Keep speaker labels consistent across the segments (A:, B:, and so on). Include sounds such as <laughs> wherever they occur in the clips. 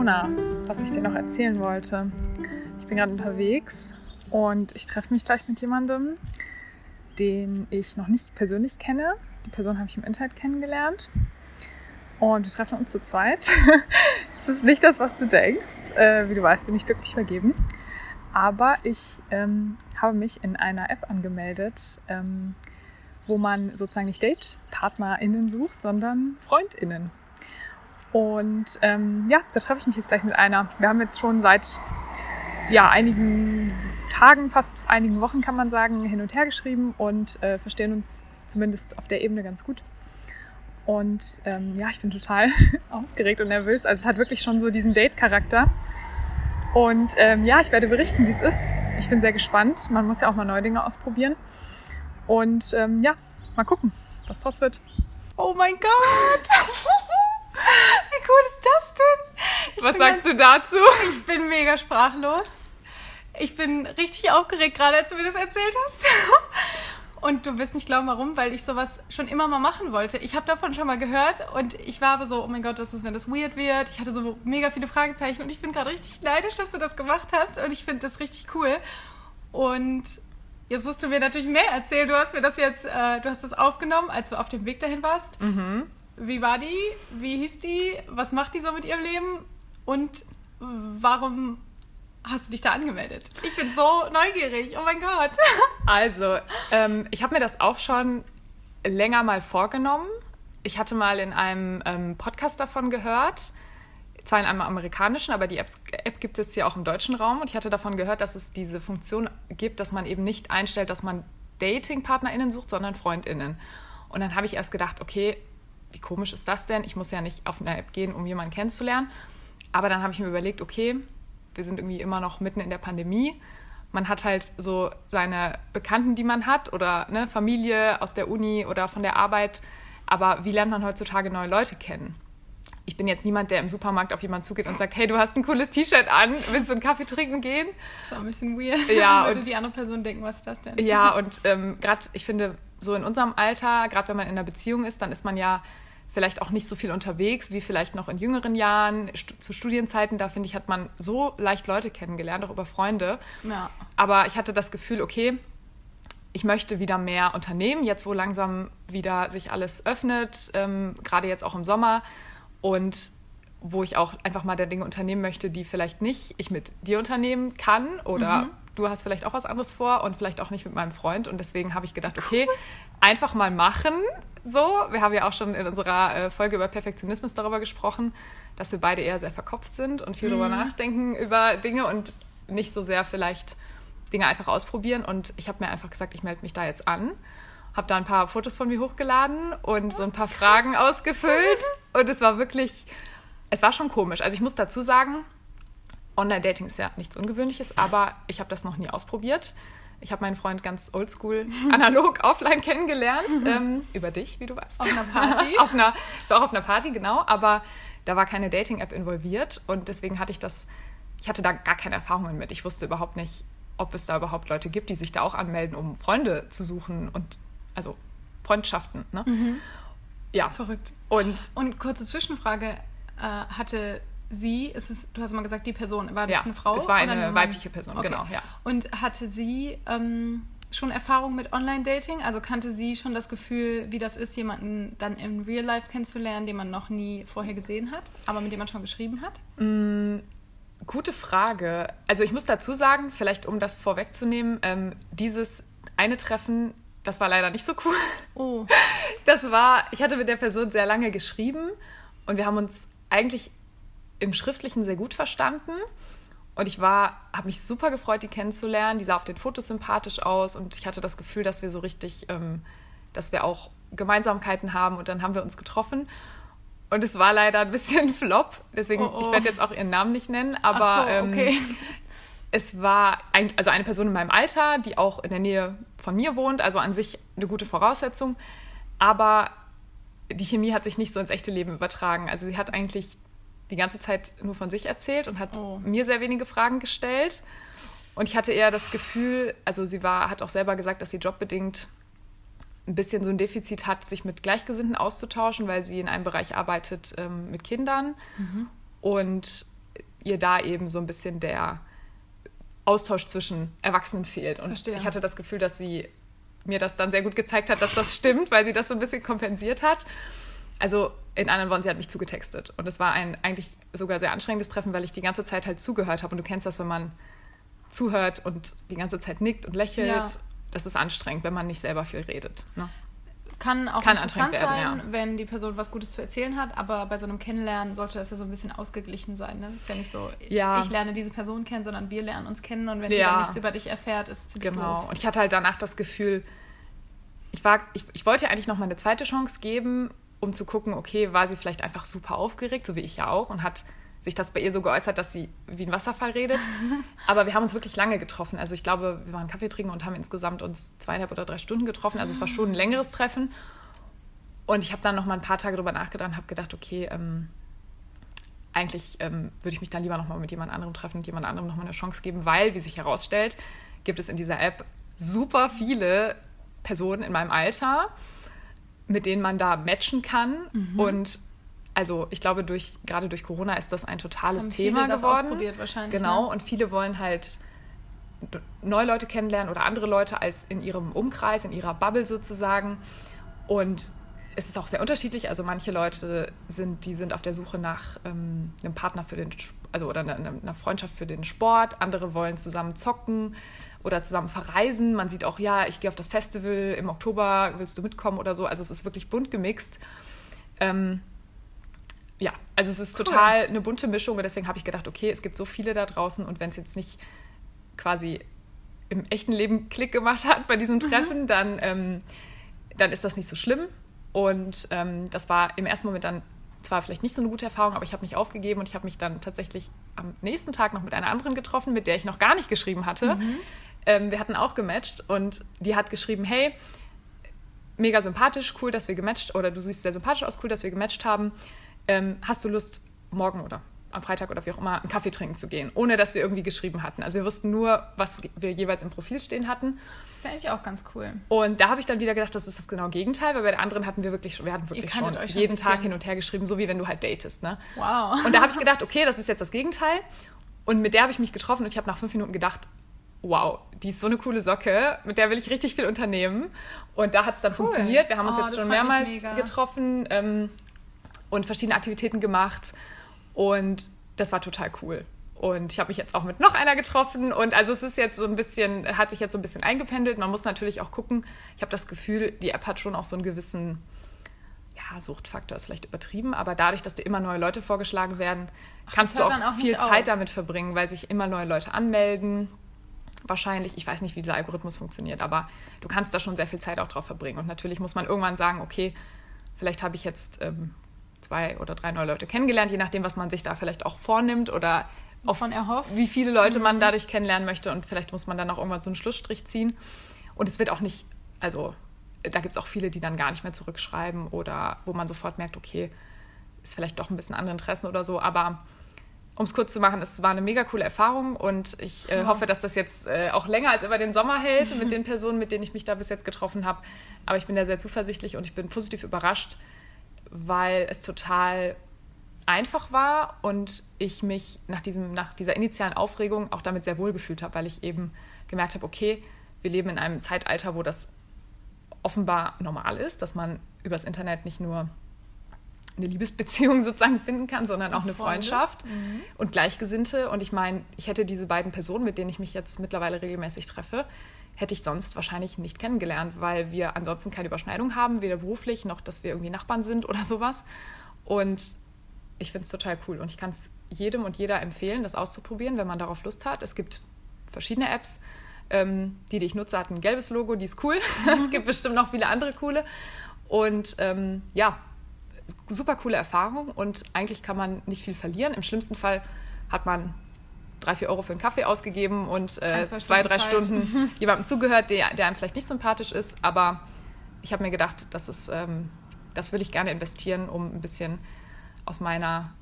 A: Mona, was ich dir noch erzählen wollte. Ich bin gerade unterwegs und ich treffe mich gleich mit jemandem, den ich noch nicht persönlich kenne. Die Person habe ich im Internet kennengelernt. Und wir treffen uns zu zweit. <laughs> Es ist nicht das, was du denkst. Äh, wie du weißt, bin ich glücklich vergeben. Aber ich ähm, habe mich in einer App angemeldet, ähm, wo man sozusagen nicht Date-PartnerInnen sucht, sondern FreundInnen. Und ähm, ja, da treffe ich mich jetzt gleich mit einer. Wir haben jetzt schon seit ja, einigen Tagen, fast einigen Wochen kann man sagen, hin und her geschrieben und äh, verstehen uns zumindest auf der Ebene ganz gut. Und ähm, ja, ich bin total <laughs> aufgeregt und nervös. Also es hat wirklich schon so diesen Date-Charakter. Und ähm, ja, ich werde berichten, wie es ist. Ich bin sehr gespannt. Man muss ja auch mal neue Dinge ausprobieren. Und ähm, ja, mal gucken, was draus wird.
B: Oh mein Gott! <laughs> Cool ist das denn?
A: Ich was sagst ganz, du dazu?
B: Ich bin mega sprachlos. Ich bin richtig aufgeregt gerade, als du mir das erzählt hast. <laughs> Und du wirst nicht glauben, warum, weil ich sowas schon immer mal machen wollte. Ich habe davon schon mal gehört und ich war aber so, oh mein Gott, was ist, wenn das weird wird? Ich hatte so mega viele Fragezeichen und ich bin gerade richtig neidisch, dass du das gemacht hast und ich finde das richtig cool. Und jetzt musst du mir natürlich mehr erzählen. Du hast mir das jetzt, äh, du hast das aufgenommen, als du auf dem Weg dahin warst. Mhm. Wie war die? Wie hieß die? Was macht die so mit ihrem Leben? Und warum hast du dich da angemeldet? Ich bin so neugierig. Oh mein Gott. <laughs>
A: Also, ähm, ich habe mir das auch schon länger mal vorgenommen. Ich hatte mal in einem ähm, Podcast davon gehört, zwar in einem amerikanischen, aber die App, App gibt es hier auch im deutschen Raum. Und ich hatte davon gehört, dass es diese Funktion gibt, dass man eben nicht einstellt, dass man Dating-PartnerInnen sucht, sondern FreundInnen. Und dann habe ich erst gedacht, okay, wie komisch ist das denn? Ich muss ja nicht auf eine App gehen, um jemanden kennenzulernen. Aber dann habe ich mir überlegt, okay, wir sind irgendwie immer noch mitten in der Pandemie. Man hat halt so seine Bekannten, die man hat, oder ne, Familie aus der Uni oder von der Arbeit. Aber wie lernt man heutzutage neue Leute kennen? Ich bin jetzt niemand, der im Supermarkt auf jemanden zugeht und sagt, hey, du hast ein cooles T-Shirt an, willst du einen Kaffee trinken gehen?
B: Das ist auch ein bisschen weird.
A: Ja, <laughs>
B: würde die andere Person denken, was ist das denn?
A: Ja, und ähm, gerade, ich finde, so in unserem Alter, gerade wenn man in einer Beziehung ist, dann ist man ja vielleicht auch nicht so viel unterwegs wie vielleicht noch in jüngeren Jahren. Zu Studienzeiten, da finde ich, hat man so leicht Leute kennengelernt, auch über Freunde. Ja. Aber ich hatte das Gefühl, okay, ich möchte wieder mehr unternehmen, jetzt wo langsam wieder sich alles öffnet, ähm, gerade jetzt auch im Sommer und wo ich auch einfach mal der Dinge unternehmen möchte, die vielleicht nicht ich mit dir unternehmen kann oder mhm. Du hast vielleicht auch was anderes vor und vielleicht auch nicht mit meinem Freund und deswegen habe ich gedacht, okay, einfach mal machen, so. Wir haben ja auch schon in unserer äh, Folge über Perfektionismus darüber gesprochen, dass wir beide eher sehr verkopft sind und viel mhm. darüber nachdenken über Dinge und nicht so sehr vielleicht Dinge einfach ausprobieren. Und ich habe mir einfach gesagt, ich melde mich da jetzt an. Habe da ein paar Fotos von mir hochgeladen und so ein paar Fragen ausgefüllt. Und es war wirklich, es war schon komisch. Also ich muss dazu sagen, Online-Dating ist ja nichts Ungewöhnliches, aber ich habe das noch nie ausprobiert. Ich habe meinen Freund ganz oldschool, <laughs> analog, offline kennengelernt. <laughs> ähm, über dich, wie du weißt.
B: Auf einer Party? <laughs>
A: auf einer, es war auch auf einer Party, genau. Aber da war keine Dating-App involviert. Und deswegen hatte ich das, ich hatte da gar keine Erfahrungen mit. Ich wusste überhaupt nicht, ob es da überhaupt Leute gibt, die sich da auch anmelden, um Freunde zu suchen und also Freundschaften. Ne? Mhm.
B: Ja. Verrückt. Und, und kurze Zwischenfrage. Äh, hatte sie, ist es, du hast mal gesagt, die Person, war das
A: ja,
B: eine Frau?
A: Es war eine, eine weibliche Person,
B: okay.
A: genau, ja.
B: Und hatte sie ähm, schon Erfahrung mit Online-Dating? Also kannte sie schon das Gefühl, wie das ist, jemanden dann im Real Life kennenzulernen, den man noch nie vorher gesehen hat, aber mit dem man schon geschrieben hat?
A: Mm, gute Frage. Also ich muss dazu sagen, vielleicht um das vorwegzunehmen, ähm, dieses eine Treffen das war leider nicht so cool.
B: Oh.
A: Das war, ich hatte mit der Person sehr lange geschrieben und wir haben uns eigentlich im Schriftlichen sehr gut verstanden. Und ich war, habe mich super gefreut, die kennenzulernen. Die sah auf den Fotos sympathisch aus und ich hatte das Gefühl, dass wir so richtig, ähm, dass wir auch Gemeinsamkeiten haben. Und dann haben wir uns getroffen. Und es war leider ein bisschen <laughs> flop. Deswegen, oh, oh. ich werde jetzt auch ihren Namen nicht nennen, aber
B: so, okay. ähm,
A: es war ein, also eine Person in meinem Alter, die auch in der Nähe von mir wohnt, also an sich eine gute Voraussetzung. Aber die Chemie hat sich nicht so ins echte Leben übertragen. Also sie hat eigentlich die ganze Zeit nur von sich erzählt und hat oh. mir sehr wenige Fragen gestellt. Und ich hatte eher das Gefühl, also sie war, hat auch selber gesagt, dass sie jobbedingt ein bisschen so ein Defizit hat, sich mit Gleichgesinnten auszutauschen, weil sie in einem Bereich arbeitet ähm, mit Kindern. Mhm. Und ihr da eben so ein bisschen der Austausch zwischen Erwachsenen fehlt. Und
B: Verstehe.
A: ich hatte das Gefühl, dass sie mir das dann sehr gut gezeigt hat, dass das stimmt, weil sie das so ein bisschen kompensiert hat. Also in anderen Worten, sie hat mich zugetextet. Und es war ein eigentlich sogar sehr anstrengendes Treffen, weil ich die ganze Zeit halt zugehört habe. Und du kennst das, wenn man zuhört und die ganze Zeit nickt und lächelt.
B: Ja.
A: Das ist anstrengend, wenn man nicht selber viel redet. Ne?
B: Kann auch
A: Kann
B: interessant
A: anstrengend
B: sein,
A: werden,
B: wenn die Person was Gutes zu erzählen hat, aber bei so einem Kennenlernen sollte das ja so ein bisschen ausgeglichen sein. Ne? Ist ja nicht so,
A: Ja.
B: ich lerne diese Person kennen, sondern wir lernen uns kennen und wenn sie
A: Ja.
B: dann nichts über dich erfährt, ist es ziemlich
A: Genau.
B: doof.
A: Und ich hatte halt danach das Gefühl, ich, war, ich, ich wollte ihr eigentlich noch mal eine zweite Chance geben, um zu gucken, okay, war sie vielleicht einfach super aufgeregt, so wie ich ja auch, und hat sich das bei ihr so geäußert, dass sie wie ein Wasserfall redet. <laughs> Aber wir haben uns wirklich lange getroffen. Also ich glaube, wir waren Kaffee trinken und haben insgesamt uns zweieinhalb oder drei Stunden getroffen. Also es war schon ein längeres Treffen. Und ich habe dann noch mal ein paar Tage drüber nachgedacht und habe gedacht, okay, ähm, eigentlich ähm, würde ich mich dann lieber noch mal mit jemand anderem treffen und jemand anderem noch mal eine Chance geben, weil, wie sich herausstellt, gibt es in dieser App super viele Personen in meinem Alter, mit denen man da matchen kann.
B: Mhm.
A: Und also ich glaube, durch, gerade durch Corona ist das ein totales
B: Haben
A: Thema
B: viele das
A: geworden.
B: ausprobiert wahrscheinlich,
A: Genau,
B: ne?
A: und viele wollen halt neue Leute kennenlernen oder andere Leute als in ihrem Umkreis, in ihrer Bubble sozusagen. Und es ist auch sehr unterschiedlich. Also manche Leute sind, die sind auf der Suche nach ähm, einem Partner für den, also oder einer, einer Freundschaft für den Sport. Andere wollen zusammen zocken oder zusammen verreisen. Man sieht auch, ja, ich gehe auf das Festival im Oktober, willst du mitkommen oder so. Also es ist wirklich bunt gemixt. Ähm, ja, also es ist
B: Cool.
A: total eine bunte Mischung und deswegen habe ich gedacht, okay, es gibt so viele da draußen und wenn es jetzt nicht quasi im echten Leben Klick gemacht hat bei diesem Treffen, dann, ähm, dann ist das nicht so schlimm. Und ähm, das war im ersten Moment dann zwar vielleicht nicht so eine gute Erfahrung, aber ich habe nicht aufgegeben und ich habe mich dann tatsächlich am nächsten Tag noch mit einer anderen getroffen, mit der ich noch gar nicht geschrieben hatte. Ähm, wir hatten auch gematcht und die hat geschrieben, hey, mega sympathisch, cool, dass wir gematcht, oder du siehst sehr sympathisch aus, cool, dass wir gematcht haben. Ähm, hast du Lust, morgen oder am Freitag oder wie auch immer, einen Kaffee trinken zu gehen, ohne dass wir irgendwie geschrieben hatten. Also wir wussten nur, was wir jeweils im Profil stehen hatten.
B: Das ist ja eigentlich auch ganz cool.
A: Und da habe ich dann wieder gedacht, das ist das genaue Gegenteil, weil bei der anderen hatten wir wirklich, wir hatten wirklich schon jeden. Tag hin und her geschrieben, so wie wenn du halt datest. Ne?
B: Wow.
A: Und da habe ich gedacht, okay, das ist jetzt das Gegenteil. Und mit der habe ich mich getroffen und ich habe nach fünf Minuten gedacht, wow, die ist so eine coole Socke, mit der will ich richtig viel unternehmen. Und da hat es dann funktioniert. Wir haben uns
B: Oh,
A: jetzt schon mehrmals getroffen ähm, und verschiedene Aktivitäten gemacht. Und das war total cool. Und ich habe mich jetzt auch mit noch einer getroffen. Und also es ist jetzt so ein bisschen, hat sich jetzt so ein bisschen eingependelt. Man muss natürlich auch gucken. Ich habe das Gefühl, die App hat schon auch so einen gewissen ja, Suchtfaktor ist vielleicht übertrieben, aber dadurch, dass dir immer neue Leute vorgeschlagen werden, kannst du auch,
B: dann auch
A: viel
B: auf.
A: Zeit damit verbringen, weil sich immer neue Leute anmelden. Wahrscheinlich, ich weiß nicht, wie dieser Algorithmus funktioniert, aber du kannst da schon sehr viel Zeit auch drauf verbringen. Und natürlich muss man irgendwann sagen, okay, vielleicht habe ich jetzt ähm, zwei oder drei neue Leute kennengelernt, je nachdem, was man sich da vielleicht auch vornimmt oder auf
B: Von erhofft.
A: wie viele Leute
B: Mhm.
A: man dadurch kennenlernen möchte. Und vielleicht muss man dann auch irgendwann so einen Schlussstrich ziehen. Und es wird auch nicht, also da gibt es auch viele, die dann gar nicht mehr zurückschreiben oder wo man sofort merkt, okay, ist vielleicht doch ein bisschen andere Interessen oder so. Aber um es kurz zu machen, es war eine mega coole Erfahrung und ich äh, hoffe, dass das jetzt äh, auch länger als über den Sommer hält <laughs> mit den Personen, mit denen ich mich da bis jetzt getroffen habe. Aber ich bin da sehr zuversichtlich und ich bin positiv überrascht, weil es total einfach war und ich mich nach, diesem, nach dieser initialen Aufregung auch damit sehr wohl gefühlt habe, weil ich eben gemerkt habe, okay, wir leben in einem Zeitalter, wo das offenbar normal ist, dass man übers Internet nicht nur eine Liebesbeziehung <laughs> sozusagen finden kann, sondern auch eine
B: Freunde.
A: Freundschaft und Gleichgesinnte. Und ich meine, ich hätte diese beiden Personen, mit denen ich mich jetzt mittlerweile regelmäßig treffe, hätte ich sonst wahrscheinlich nicht kennengelernt, weil wir ansonsten keine Überschneidung haben, weder beruflich noch, dass wir irgendwie Nachbarn sind oder sowas. Und ich finde es total cool und ich kann es jedem und jeder empfehlen, das auszuprobieren, wenn man darauf Lust hat. Es gibt verschiedene Apps. Ähm, die, die ich nutze, hat ein gelbes Logo, die ist cool. <laughs> es gibt bestimmt noch viele andere coole. Und ähm, ja, super coole Erfahrung und eigentlich kann man nicht viel verlieren. Im schlimmsten Fall hat man drei, vier Euro für einen Kaffee ausgegeben und äh,
B: zwei
A: drei
B: Zeit.
A: Stunden <laughs> jemandem zugehört, der, der einem vielleicht nicht sympathisch ist. Aber ich habe mir gedacht, das, ist, ähm, das will ich gerne investieren, um ein bisschen aus meiner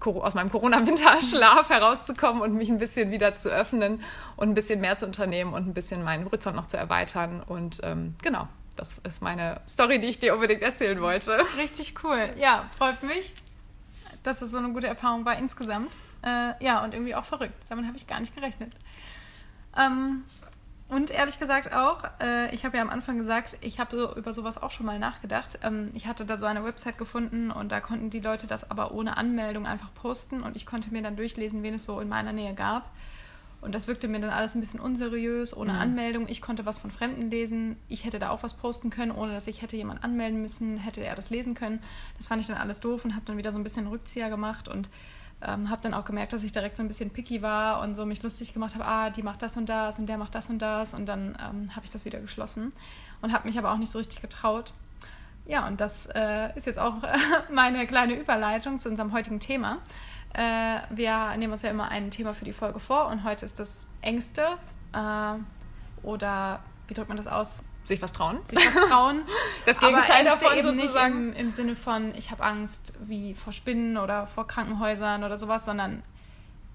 A: aus meinem Corona-Winterschlaf herauszukommen und mich ein bisschen wieder zu öffnen und ein bisschen mehr zu unternehmen und ein bisschen meinen Horizont noch zu erweitern. Und ähm, genau, das ist meine Story, die ich dir unbedingt erzählen wollte.
B: Richtig cool. Ja, freut mich. dass es so eine gute Erfahrung war insgesamt. Äh, ja, und irgendwie auch verrückt. Damit habe ich gar nicht gerechnet. Ähm, und ehrlich gesagt auch, äh, ich habe ja am Anfang gesagt, ich habe so über sowas auch schon mal nachgedacht. Ähm, ich hatte da so eine Website gefunden und da konnten die Leute das aber ohne Anmeldung einfach posten und ich konnte mir dann durchlesen, wen es so in meiner Nähe gab. Und das wirkte mir dann alles ein bisschen unseriös, ohne mhm. Anmeldung. Ich konnte was von Fremden lesen. Ich hätte da auch was posten können, ohne dass ich hätte jemand anmelden müssen, hätte er das lesen können. Das fand ich dann alles doof und habe dann wieder so ein bisschen Rückzieher gemacht und ähm, habe dann auch gemerkt, dass ich direkt so ein bisschen picky war und so mich lustig gemacht habe, ah, die macht das und das und der macht das und das. Und dann ähm, habe ich das wieder geschlossen und habe mich aber auch nicht so richtig getraut. Ja, und das äh, ist jetzt auch <laughs> meine kleine Überleitung zu unserem heutigen Thema. Äh, wir nehmen uns ja immer ein Thema für die Folge vor und heute ist das Ängste äh, oder wie drückt man das aus?
A: Sich was trauen.
B: Sich was trauen. <laughs>
A: das Gegenteil
B: davon
A: eben
B: sozusagen. nicht im, im Sinne von, ich habe Angst wie vor Spinnen oder vor Krankenhäusern oder sowas, sondern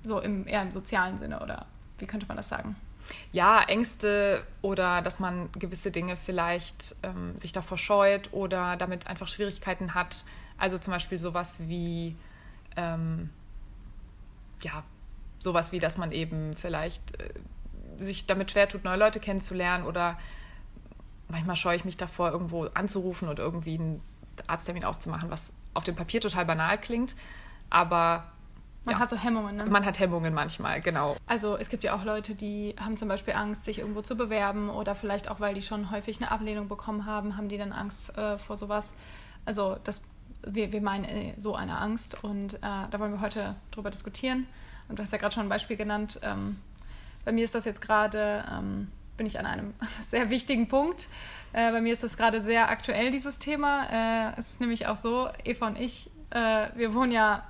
B: so im, eher im sozialen Sinne oder wie könnte man das sagen?
A: Ja, Ängste oder dass man gewisse Dinge vielleicht ähm, sich davor scheut oder damit einfach Schwierigkeiten hat. Also zum Beispiel sowas wie ähm, ja, sowas wie, dass man eben vielleicht äh, sich damit schwer tut, neue Leute kennenzulernen oder manchmal scheue ich mich davor, irgendwo anzurufen und irgendwie einen Arzttermin auszumachen, was auf dem Papier total banal klingt, aber
B: man ja, hat so Hemmungen, ne?
A: Man hat Hemmungen manchmal, genau.
B: Also es gibt ja auch Leute, die haben zum Beispiel Angst, sich irgendwo zu bewerben oder vielleicht auch, weil die schon häufig eine Ablehnung bekommen haben, haben die dann Angst äh, vor sowas. Also das wir, wir meinen äh, so eine Angst und äh, da wollen wir heute drüber diskutieren. Und du hast ja gerade schon ein Beispiel genannt. Ähm, bei mir ist das jetzt gerade, ähm, bin ich an einem <laughs> sehr wichtigen Punkt. Äh, bei mir ist das gerade sehr aktuell, dieses Thema. Äh, es ist nämlich auch so, Eva und ich, äh, wir wohnen ja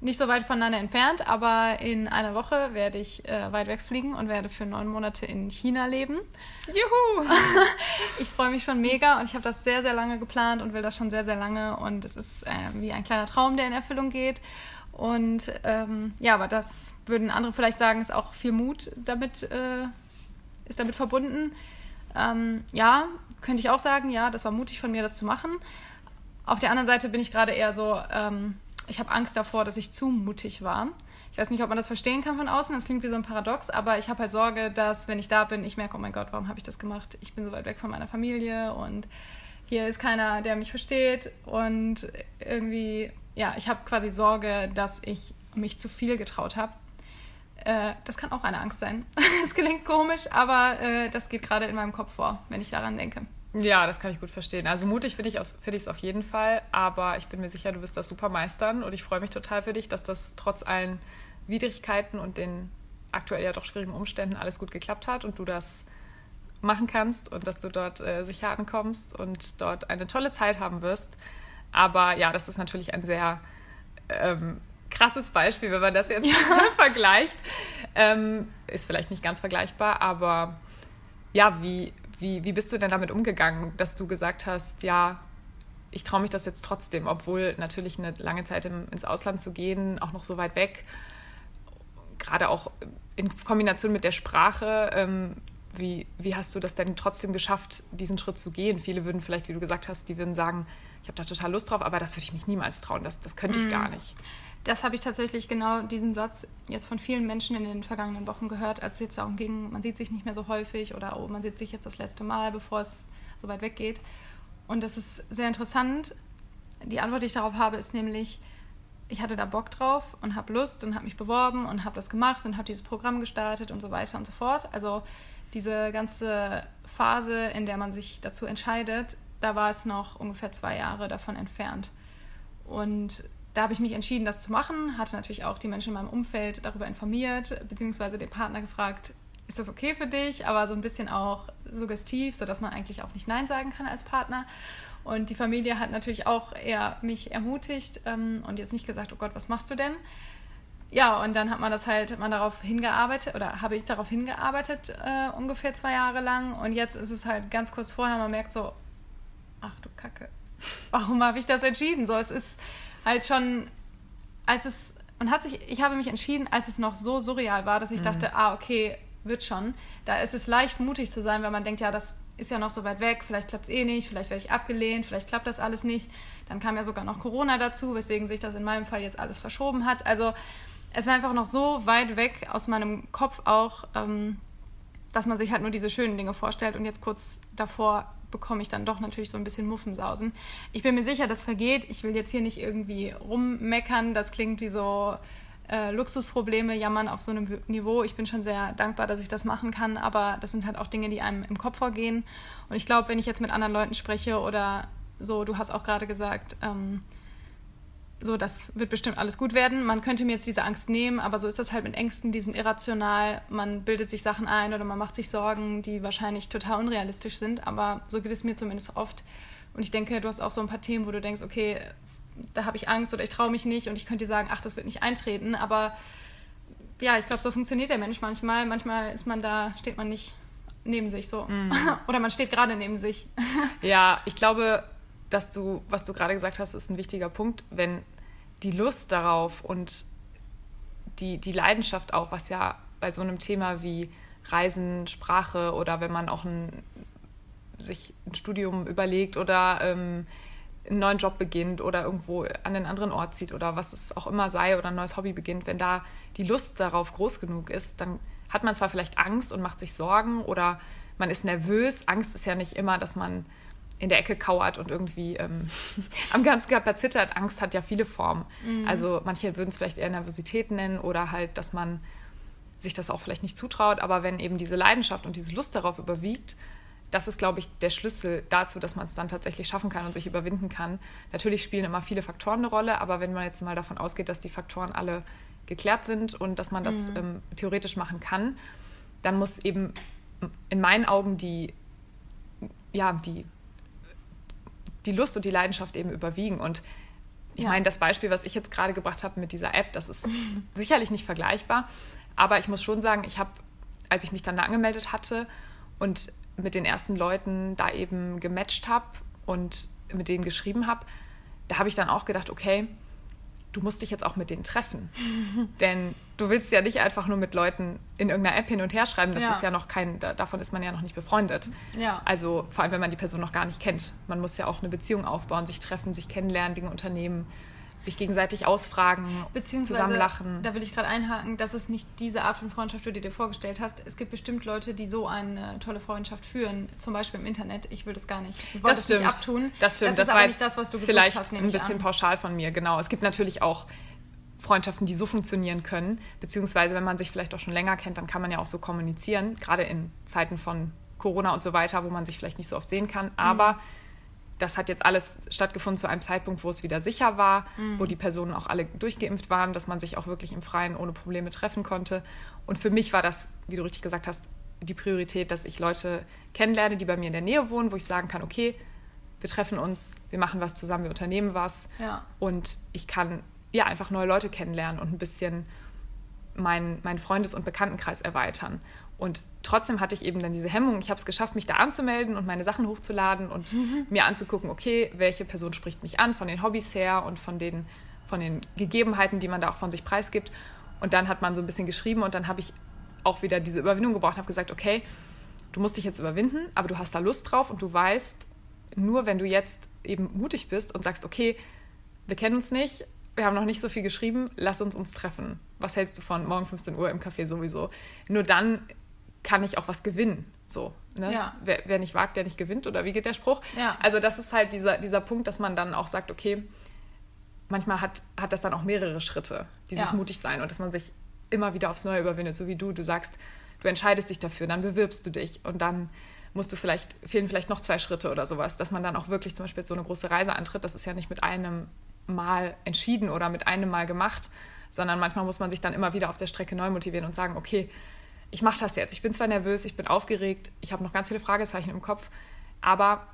B: nicht so weit voneinander entfernt, aber in einer Woche werde ich äh, weit wegfliegen und werde für neun Monate in China leben.
A: Juhu! <laughs>
B: ich freue mich schon mega und ich habe das sehr, sehr lange geplant und will das schon sehr, sehr lange und es ist äh, wie ein kleiner Traum, der in Erfüllung geht. Und ähm, ja, aber das würden andere vielleicht sagen, ist auch viel Mut damit, äh, ist damit verbunden. Ähm, ja, könnte ich auch sagen, ja, das war mutig von mir, das zu machen. Auf der anderen Seite bin ich gerade eher so, ähm, ich habe Angst davor, dass ich zu mutig war. Ich weiß nicht, ob man das verstehen kann von außen. Das klingt wie so ein Paradox, aber ich habe halt Sorge, dass, wenn ich da bin, ich merke, oh mein Gott, warum habe ich das gemacht? Ich bin so weit weg von meiner Familie und hier ist keiner, der mich versteht. Und irgendwie, ja, ich habe quasi Sorge, dass ich mich zu viel getraut habe. Äh, das kann auch eine Angst sein. <laughs> Es klingt komisch, aber äh, das geht gerade in meinem Kopf vor, wenn ich daran denke.
A: Ja, das kann ich gut verstehen. Also mutig finde ich es find auf jeden Fall, aber ich bin mir sicher, du wirst das super meistern und ich freue mich total für dich, dass das trotz allen Widrigkeiten und den aktuell ja doch schwierigen Umständen alles gut geklappt hat und du das machen kannst und dass du dort äh, sicher ankommst und dort eine tolle Zeit haben wirst. Aber ja, das ist natürlich ein sehr ähm, krasses Beispiel, wenn man das jetzt ja. <laughs> vergleicht. Ähm, ist vielleicht nicht ganz vergleichbar, aber ja, wie, wie, wie bist du denn damit umgegangen, dass du gesagt hast, ja, ich traue mich das jetzt trotzdem, obwohl natürlich eine lange Zeit im, ins Ausland zu gehen, auch noch so weit weg, gerade auch in Kombination mit der Sprache, ähm, wie, wie hast du das denn trotzdem geschafft, diesen Schritt zu gehen? Viele würden vielleicht, wie du gesagt hast, die würden sagen, ich habe da total Lust drauf, aber das würde ich mich niemals trauen, das, das könnte ich mm. gar nicht.
B: Das habe ich tatsächlich genau diesen Satz jetzt von vielen Menschen in den vergangenen Wochen gehört, als es jetzt darum ging, man sieht sich nicht mehr so häufig oder oh, man sieht sich jetzt das letzte Mal, bevor es so weit weggeht. Und das ist sehr interessant. Die Antwort, die ich darauf habe, ist nämlich, ich hatte da Bock drauf und habe Lust und habe mich beworben und habe das gemacht und habe dieses Programm gestartet und so weiter und so fort. Also diese ganze Phase, in der man sich dazu entscheidet, da war es noch ungefähr zwei Jahre davon entfernt. Und da habe ich mich entschieden, das zu machen, hatte natürlich auch die Menschen in meinem Umfeld darüber informiert, beziehungsweise den Partner gefragt, ist das okay für dich, aber so ein bisschen auch suggestiv, sodass man eigentlich auch nicht Nein sagen kann als Partner. Und die Familie hat natürlich auch eher mich ermutigt ähm, und jetzt nicht gesagt, oh Gott, was machst du denn? Ja, und dann hat man das halt, man darauf hingearbeitet oder habe ich darauf hingearbeitet äh, ungefähr zwei Jahre lang und jetzt ist es halt ganz kurz vorher, man merkt so, ach du Kacke, warum habe ich das entschieden? So, es ist halt schon, als es, man hat sich, ich habe mich entschieden, als es noch so surreal war, dass ich mhm. dachte, ah, okay, wird schon. Da ist es leicht mutig zu sein, wenn man denkt, ja, das ist ja noch so weit weg, vielleicht klappt es eh nicht, vielleicht werde ich abgelehnt, vielleicht klappt das alles nicht. Dann kam ja sogar noch Corona dazu, weswegen sich das in meinem Fall jetzt alles verschoben hat. Also es war einfach noch so weit weg aus meinem Kopf auch, ähm, dass man sich halt nur diese schönen Dinge vorstellt und jetzt kurz davor bekomme ich dann doch natürlich so ein bisschen Muffensausen. Ich bin mir sicher, das vergeht. Ich will jetzt hier nicht irgendwie rummeckern. Das klingt wie so äh, Luxusprobleme, jammern auf so einem Niveau. Ich bin schon sehr dankbar, dass ich das machen kann, aber das sind halt auch Dinge, die einem im Kopf vorgehen. Und ich glaube, wenn ich jetzt mit anderen Leuten spreche oder so, du hast auch gerade gesagt, ähm, so, das wird bestimmt alles gut werden. Man könnte mir jetzt diese Angst nehmen, aber so ist das halt mit Ängsten, die sind irrational. Man bildet sich Sachen ein oder man macht sich Sorgen, die wahrscheinlich total unrealistisch sind, aber so geht es mir zumindest oft. Und ich denke, du hast auch so ein paar Themen, wo du denkst, okay, da habe ich Angst oder ich traue mich nicht und ich könnte dir sagen, ach, das wird nicht eintreten, aber ja, ich glaube, so funktioniert der Mensch manchmal. Manchmal ist man da, steht man nicht neben sich so. Mm. <laughs> Oder man steht gerade neben sich.
A: Ja, ich glaube, dass du, was du gerade gesagt hast, ist ein wichtiger Punkt, wenn die Lust darauf und die, die Leidenschaft auch, was ja bei so einem Thema wie Reisen, Sprache oder wenn man auch ein, sich ein Studium überlegt oder ähm, einen neuen Job beginnt oder irgendwo an einen anderen Ort zieht oder was es auch immer sei oder ein neues Hobby beginnt, wenn da die Lust darauf groß genug ist, dann hat man zwar vielleicht Angst und macht sich Sorgen oder man ist nervös. Angst ist ja nicht immer, dass man in der Ecke kauert und irgendwie ähm, <laughs> am ganzen Körper zittert. Angst hat ja viele Formen. Mhm. Also manche würden es vielleicht eher Nervosität nennen oder halt, dass man sich das auch vielleicht nicht zutraut. Aber wenn eben diese Leidenschaft und diese Lust darauf überwiegt, das ist, glaube ich, der Schlüssel dazu, dass man es dann tatsächlich schaffen kann und sich überwinden kann. Natürlich spielen immer viele Faktoren eine Rolle, aber wenn man jetzt mal davon ausgeht, dass die Faktoren alle geklärt sind und dass man das mhm. ähm, theoretisch machen kann, dann muss eben in meinen Augen die, ja, die die Lust und die Leidenschaft eben überwiegen. Und ich ja. meine, das Beispiel, was ich jetzt gerade gebracht habe mit dieser App, das ist <laughs> sicherlich nicht vergleichbar. Aber ich muss schon sagen, ich habe, als ich mich dann da angemeldet hatte und mit den ersten Leuten da eben gematcht habe und mit denen geschrieben habe, da habe ich dann auch gedacht, okay, du musst dich jetzt auch mit denen treffen. <laughs> Denn du willst ja nicht einfach nur mit Leuten in irgendeiner App hin und her schreiben. Das ja. ist ja noch kein, davon ist man ja noch nicht befreundet. Ja. Also vor allem, wenn man die Person noch gar nicht kennt. Man muss ja auch eine Beziehung aufbauen, sich treffen, sich kennenlernen, Dinge unternehmen sich gegenseitig ausfragen, zusammenlachen.
B: Da will ich gerade einhaken, das ist nicht diese Art von Freundschaft, die du dir vorgestellt hast. Es gibt bestimmt Leute, die so eine tolle Freundschaft führen, zum Beispiel im Internet. Ich will das gar nicht. Ich
A: das stimmt. Nicht abtun. Das stimmt. Das, das ist aber nicht das, was du vielleicht hast. Ein bisschen an. pauschal von mir, genau. Es gibt natürlich auch Freundschaften, die so funktionieren können, beziehungsweise wenn man sich vielleicht auch schon länger kennt, dann kann man ja auch so kommunizieren, gerade in Zeiten von Corona und so weiter, wo man sich vielleicht nicht so oft sehen kann. Aber mhm das hat jetzt alles stattgefunden zu einem Zeitpunkt, wo es wieder sicher war, mhm. wo die Personen auch alle durchgeimpft waren, dass man sich auch wirklich im Freien ohne Probleme treffen konnte. Und für mich war das, wie du richtig gesagt hast, die Priorität, dass ich Leute kennenlerne, die bei mir in der Nähe wohnen, wo ich sagen kann, okay, wir treffen uns, wir machen was zusammen, wir unternehmen was. Ja. Und ich kann ja einfach neue Leute kennenlernen und ein bisschen meinen mein Freundes- und Bekanntenkreis erweitern. Und trotzdem hatte ich eben dann diese Hemmung. Ich habe es geschafft, mich da anzumelden und meine Sachen hochzuladen und mhm. mir anzugucken, okay, welche Person spricht mich an, von den Hobbys her und von den, von den Gegebenheiten, die man da auch von sich preisgibt. Und dann hat man so ein bisschen geschrieben und dann habe ich auch wieder diese Überwindung gebraucht und habe gesagt, okay, du musst dich jetzt überwinden, aber du hast da Lust drauf und du weißt, nur wenn du jetzt eben mutig bist und sagst, okay, wir kennen uns nicht, wir haben noch nicht so viel geschrieben, lass uns uns treffen. Was hältst du von morgen 15 Uhr im Café sowieso? Nur dann kann ich auch was gewinnen. So, ne? ja. wer, wer, nicht wagt, der nicht gewinnt, oder wie geht der Spruch? Ja. Also das ist halt dieser, dieser Punkt, dass man dann auch sagt, okay, manchmal hat, hat das dann auch mehrere Schritte, dieses ja. mutig sein und dass man sich immer wieder aufs Neue überwindet, so wie du. Du sagst, du entscheidest dich dafür, dann bewirbst du dich und dann musst du vielleicht, fehlen vielleicht noch zwei Schritte oder sowas, dass man dann auch wirklich zum Beispiel so eine große Reise antritt. Das ist ja nicht mit einem Mal entschieden oder mit einem Mal gemacht, sondern manchmal muss man sich dann immer wieder auf der Strecke neu motivieren und sagen, okay, ich mache das jetzt. Ich bin zwar nervös, ich bin aufgeregt, ich habe noch ganz viele Fragezeichen im Kopf, aber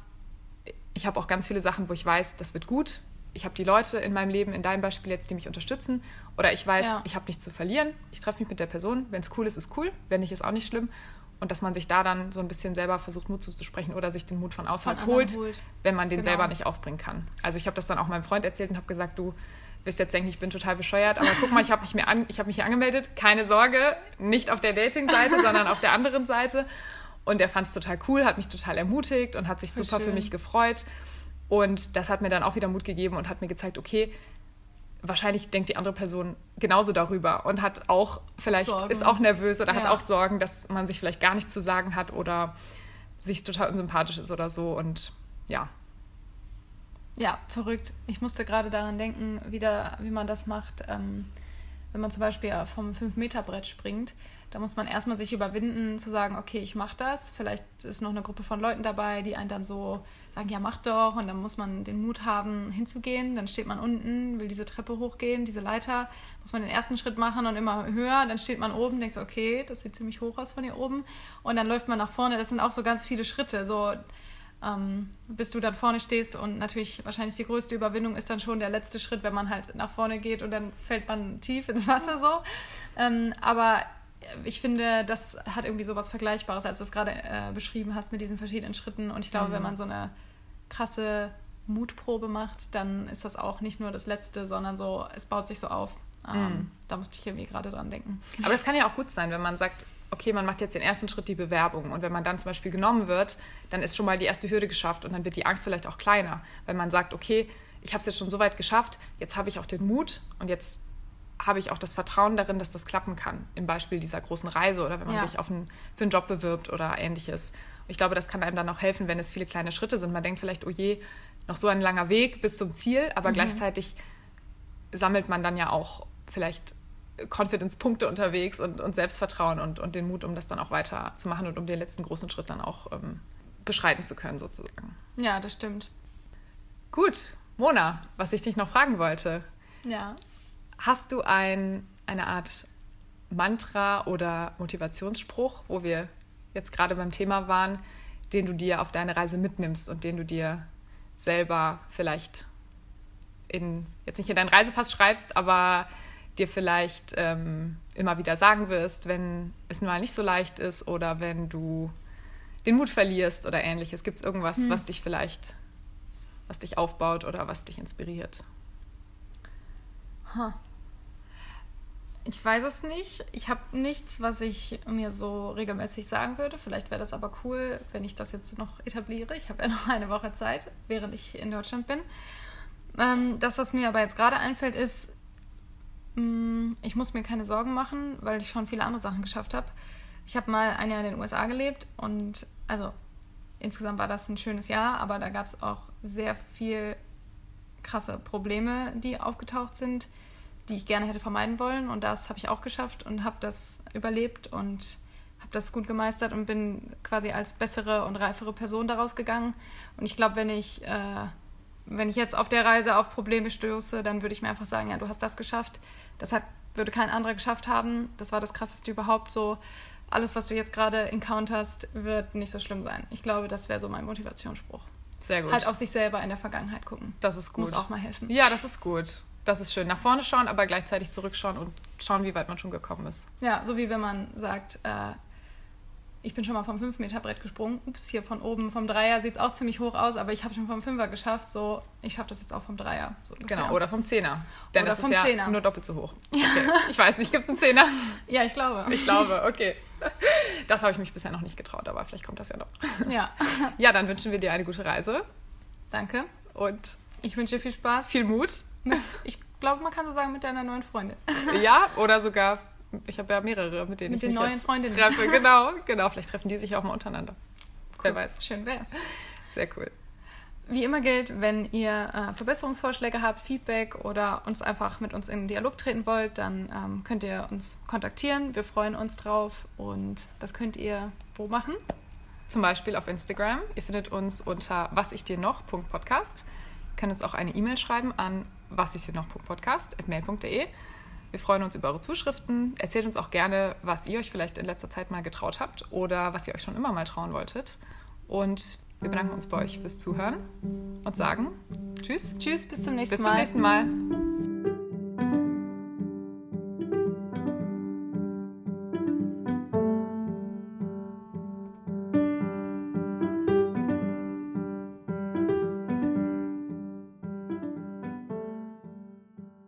A: ich habe auch ganz viele Sachen, wo ich weiß, das wird gut. Ich habe die Leute in meinem Leben, in deinem Beispiel jetzt, die mich unterstützen. Oder ich weiß, ja. ich habe nichts zu verlieren. Ich treffe mich mit der Person. Wenn es cool ist, ist cool. Wenn nicht, ist auch nicht schlimm. Und dass man sich da dann so ein bisschen selber versucht, Mut zuzusprechen oder sich den Mut von außerhalb holt, holt, wenn man den genau. selber nicht aufbringen kann. Also ich habe das dann auch meinem Freund erzählt und habe gesagt, du, wirst jetzt denken, ich bin total bescheuert, aber guck mal, ich habe mich, hab mich hier angemeldet. Keine Sorge, nicht auf der Dating-Seite, sondern auf der anderen Seite. Und er fand es total cool, hat mich total ermutigt und hat sich super
B: schön.
A: für mich gefreut. Und das hat mir dann auch wieder Mut gegeben und hat mir gezeigt, okay, wahrscheinlich denkt die andere Person genauso darüber und hat auch vielleicht
B: Sorgen.
A: ist auch nervös oder hat
B: Ja.
A: auch Sorgen, dass man sich vielleicht gar nichts zu sagen hat oder sich total unsympathisch ist oder so. Und ja,
B: Ja, verrückt. Ich musste gerade daran denken, wieder, wie man das macht, ähm, wenn man zum Beispiel vom 5-Meter-Brett springt. Da muss man erstmal sich überwinden, zu sagen, okay, ich mache das. Vielleicht ist noch eine Gruppe von Leuten dabei, die einen dann so sagen, ja, mach doch. Und dann muss man den Mut haben, hinzugehen. Dann steht man unten, will diese Treppe hochgehen, diese Leiter. Muss man den ersten Schritt machen und immer höher. Dann steht man oben, denkt so, okay, das sieht ziemlich hoch aus von hier oben. Und dann läuft man nach vorne. Das sind auch so ganz viele Schritte. So, ähm, bis du dann vorne stehst und natürlich wahrscheinlich die größte Überwindung ist dann schon der letzte Schritt, wenn man halt nach vorne geht und dann fällt man tief ins Wasser so. Ähm, aber ich finde, das hat irgendwie sowas Vergleichbares, als du es gerade äh, beschrieben hast mit diesen verschiedenen Schritten. Und ich glaube, wenn man so eine krasse Mutprobe macht, dann ist das auch nicht nur das Letzte, sondern so, es baut sich so auf. Ähm, Da musste ich irgendwie gerade dran denken.
A: Aber das kann ja auch gut sein, wenn man sagt, okay, man macht jetzt den ersten Schritt, die Bewerbung. Und wenn man dann zum Beispiel genommen wird, dann ist schon mal die erste Hürde geschafft und dann wird die Angst vielleicht auch kleiner. Wenn man sagt, okay, ich habe es jetzt schon so weit geschafft, jetzt habe ich auch den Mut und jetzt habe ich auch das Vertrauen darin, dass das klappen kann. Im Beispiel dieser großen Reise oder wenn man
B: Ja.
A: sich auf einen, für einen Job bewirbt oder ähnliches. Ich glaube, das kann einem dann auch helfen, wenn es viele kleine Schritte sind. Man denkt vielleicht, oh je, noch so ein langer Weg bis zum Ziel, aber gleichzeitig sammelt man dann ja auch vielleicht Confidence-Punkte unterwegs und, und Selbstvertrauen und, und den Mut, um das dann auch weiter zu machen und um den letzten großen Schritt dann auch ähm, beschreiten zu können, sozusagen.
B: Ja, das stimmt.
A: Gut, Mona, was ich dich noch fragen wollte.
B: Ja.
A: Hast du ein, eine Art Mantra oder Motivationsspruch, wo wir jetzt gerade beim Thema waren, den du dir auf deine Reise mitnimmst und den du dir selber vielleicht in, jetzt nicht in deinen Reisepass schreibst, aber dir vielleicht ähm, immer wieder sagen wirst, wenn es mal nicht so leicht ist oder wenn du den Mut verlierst oder ähnliches. Gibt es irgendwas, was dich vielleicht, was dich aufbaut oder was dich inspiriert?
B: Ha. Ich weiß es nicht. Ich habe nichts, was ich mir so regelmäßig sagen würde. Vielleicht wäre das aber cool, wenn ich das jetzt noch etabliere. Ich habe ja <laughs> noch eine Woche Zeit, während ich in Deutschland bin. Ähm, das, was mir aber jetzt gerade einfällt, ist, ich muss mir keine Sorgen machen, weil ich schon viele andere Sachen geschafft habe. Ich habe mal ein Jahr in den USA gelebt und also insgesamt war das ein schönes Jahr, aber da gab es auch sehr viel krasse Probleme, die aufgetaucht sind, die ich gerne hätte vermeiden wollen. Und das habe ich auch geschafft und habe das überlebt und habe das gut gemeistert und bin quasi als bessere und reifere Person daraus gegangen. Und ich glaube, wenn ich, äh, wenn ich jetzt auf der Reise auf Probleme stöße, dann würde ich mir einfach sagen, ja, du hast das geschafft. Das hat, würde kein anderer geschafft haben. Das war das Krasseste überhaupt so. Alles, was du jetzt gerade encounterst, wird nicht so schlimm sein. Ich glaube, das wäre so mein Motivationsspruch.
A: Sehr gut.
B: Halt auf sich selber in der Vergangenheit gucken.
A: das ist gut.
B: Muss auch mal helfen.
A: Ja, das ist gut. Das ist schön. Nach vorne schauen, aber gleichzeitig zurückschauen und schauen, wie weit man schon gekommen ist.
B: Ja, so wie wenn man sagt, äh, ich bin schon mal vom 5-Meter-Brett gesprungen. Ups, hier von oben vom Dreier sieht es auch ziemlich hoch aus, aber ich habe schon vom Fünfer geschafft. So, ich schaffe das jetzt auch vom Dreier. So.
A: Genau, oder vom Zehner. Denn
B: Oder
A: das
B: vom
A: ist ja
B: Zehner.
A: nur doppelt so hoch. <laughs> Okay. Ich weiß nicht, gibt es einen Zehner?
B: Ja, ich glaube.
A: Ich glaube, okay. Das habe ich mich bisher noch nicht getraut, aber vielleicht kommt das ja noch.
B: Ja, <laughs>
A: Ja, dann wünschen wir dir eine gute Reise
B: danke.
A: und
B: Ich wünsche dir viel Spaß.
A: viel Mut.
B: Mit, ich glaube, man kann so sagen, mit deiner neuen Freundin.
A: Ja, oder sogar, ich habe ja mehrere, mit denen
B: Mit
A: ich
B: den
A: mich
B: neuen Freundinnen.
A: treffe. <laughs> Genau, genau. Vielleicht treffen die sich auch mal untereinander. Wer weiß.
B: Schön wär's.
A: Sehr cool.
B: Wie immer gilt, wenn ihr äh, Verbesserungsvorschläge habt, Feedback oder uns einfach mit uns in Dialog treten wollt, dann ähm, könnt ihr uns kontaktieren. Wir freuen uns drauf und das könnt ihr wo machen?
A: Zum Beispiel auf Instagram. Ihr findet uns unter wasichdiernoch.podcast. Ihr könnt uns auch eine E-Mail schreiben an wasichdiernoch.podcast.mail.de. Wir freuen uns über eure Zuschriften. Erzählt uns auch gerne, was ihr euch vielleicht in letzter Zeit mal getraut habt oder was ihr euch schon immer mal trauen wolltet. Und wir bedanken uns bei euch fürs Zuhören und sagen Tschüss.
B: Tschüss, bis zum nächsten
A: Bis
B: Mal.
A: zum nächsten Mal.